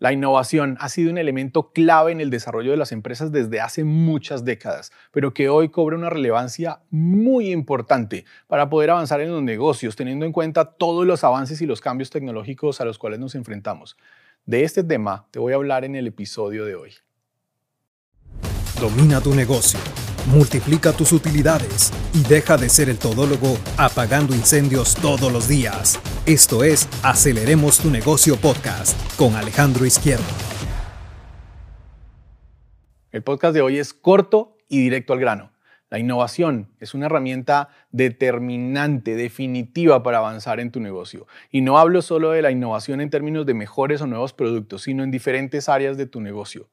La innovación ha sido un elemento clave en el desarrollo de las empresas desde hace muchas décadas, pero que hoy cobra una relevancia muy importante para poder avanzar en los negocios, teniendo en cuenta todos los avances y los cambios tecnológicos a los cuales nos enfrentamos. De este tema te voy a hablar en el episodio de hoy. Domina tu negocio multiplica tus utilidades y deja de ser el todólogo apagando incendios todos los días. Esto es Aceleremos tu negocio podcast con Alejandro Izquierdo. El podcast de hoy es corto y directo al grano. La innovación es una herramienta determinante, definitiva para avanzar en tu negocio. Y no hablo solo de la innovación en términos de mejores o nuevos productos, sino en diferentes áreas de tu negocio.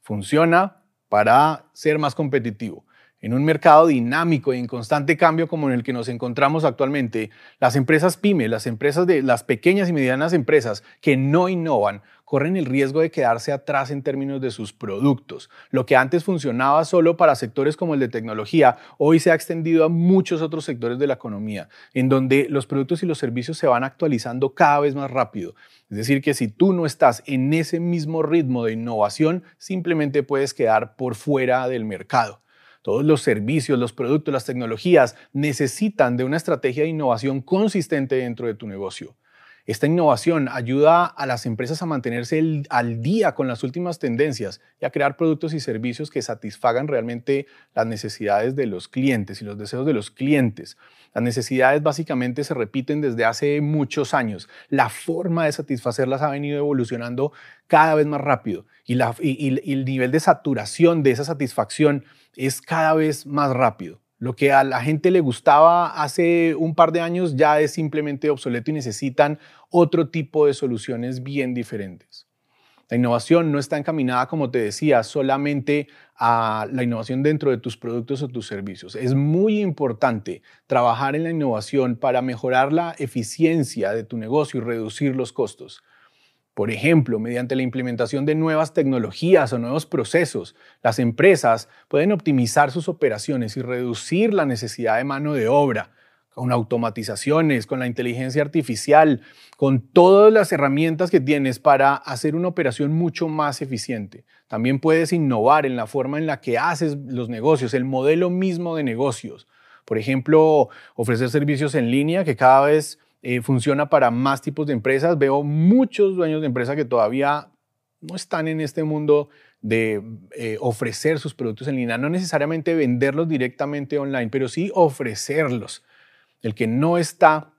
Funciona para ser más competitivo. En un mercado dinámico y en constante cambio como en el que nos encontramos actualmente, las empresas pyme, las empresas de las pequeñas y medianas empresas que no innovan, corren el riesgo de quedarse atrás en términos de sus productos. Lo que antes funcionaba solo para sectores como el de tecnología, hoy se ha extendido a muchos otros sectores de la economía, en donde los productos y los servicios se van actualizando cada vez más rápido. Es decir, que si tú no estás en ese mismo ritmo de innovación, simplemente puedes quedar por fuera del mercado. Todos los servicios, los productos, las tecnologías necesitan de una estrategia de innovación consistente dentro de tu negocio. Esta innovación ayuda a las empresas a mantenerse al día con las últimas tendencias y a crear productos y servicios que satisfagan realmente las necesidades de los clientes y los deseos de los clientes. Las necesidades básicamente se repiten desde hace muchos años. La forma de satisfacerlas ha venido evolucionando cada vez más rápido y, el nivel de saturación de esa satisfacción es cada vez más rápido. Lo que a la gente le gustaba hace un par de años ya es simplemente obsoleto y necesitan otro tipo de soluciones bien diferentes. La innovación no está encaminada, como te decía, solamente a la innovación dentro de tus productos o tus servicios. Es muy importante trabajar en la innovación para mejorar la eficiencia de tu negocio y reducir los costos. Por ejemplo, mediante la implementación de nuevas tecnologías o nuevos procesos, las empresas pueden optimizar sus operaciones y reducir la necesidad de mano de obra con automatizaciones, con la inteligencia artificial, con todas las herramientas que tienes para hacer una operación mucho más eficiente. También puedes innovar en la forma en la que haces los negocios, el modelo mismo de negocios. Por ejemplo, ofrecer servicios en línea que cada vez eh, funciona para más tipos de empresas. Veo muchos dueños de empresas que todavía no están en este mundo de eh, ofrecer sus productos en línea, no necesariamente venderlos directamente online, pero sí ofrecerlos. El que no está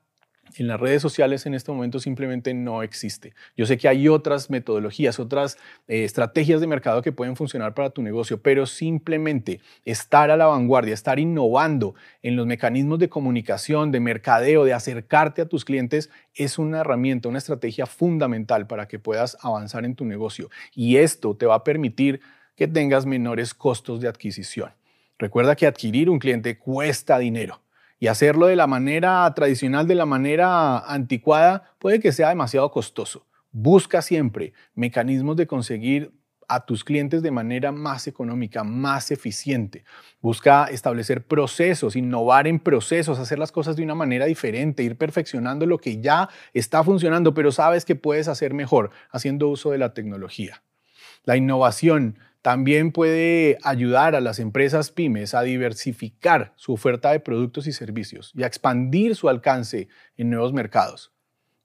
en las redes sociales en este momento simplemente no existe. Yo sé que hay otras metodologías, otras eh, estrategias de mercado que pueden funcionar para tu negocio, pero simplemente estar a la vanguardia, estar innovando en los mecanismos de comunicación, de mercadeo, de acercarte a tus clientes, es una herramienta, una estrategia fundamental para que puedas avanzar en tu negocio. Y esto te va a permitir que tengas menores costos de adquisición. Recuerda que adquirir un cliente cuesta dinero y hacerlo de la manera tradicional, de la manera anticuada, puede que sea demasiado costoso. Busca siempre mecanismos de conseguir a tus clientes de manera más económica, más eficiente. Busca establecer procesos, innovar en procesos, hacer las cosas de una manera diferente, ir perfeccionando lo que ya está funcionando, pero sabes que puedes hacer mejor haciendo uso de la tecnología. La innovación también puede ayudar a las empresas pymes a diversificar su oferta de productos y servicios y a expandir su alcance en nuevos mercados.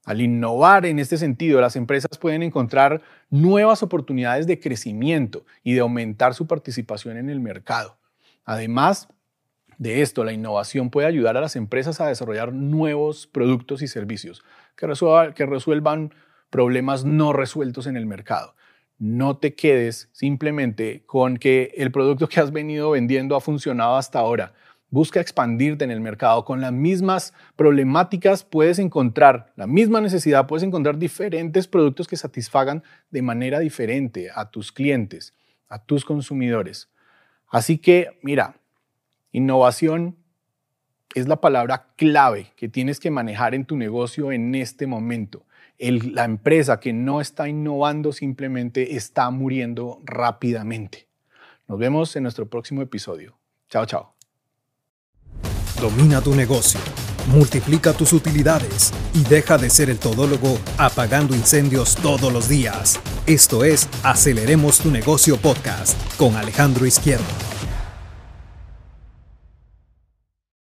Al innovar en este sentido, las empresas pueden encontrar nuevas oportunidades de crecimiento y de aumentar su participación en el mercado. Además de esto, la innovación puede ayudar a las empresas a desarrollar nuevos productos y servicios que, resuelvan problemas no resueltos en el mercado no te quedes simplemente con que el producto que has venido vendiendo ha funcionado hasta ahora. Busca expandirte en el mercado. Con las mismas problemáticas puedes encontrar la misma necesidad, puedes encontrar diferentes productos que satisfagan de manera diferente a tus clientes, a tus consumidores. Así que, mira, innovación es la palabra clave que tienes que manejar en tu negocio en este momento la empresa que no está innovando simplemente está muriendo rápidamente. Nos vemos en nuestro próximo episodio. Chao, chao. Domina tu negocio, multiplica tus utilidades y deja de ser el todólogo apagando incendios todos los días. Esto es Aceleremos tu negocio podcast con Alejandro Izquierdo.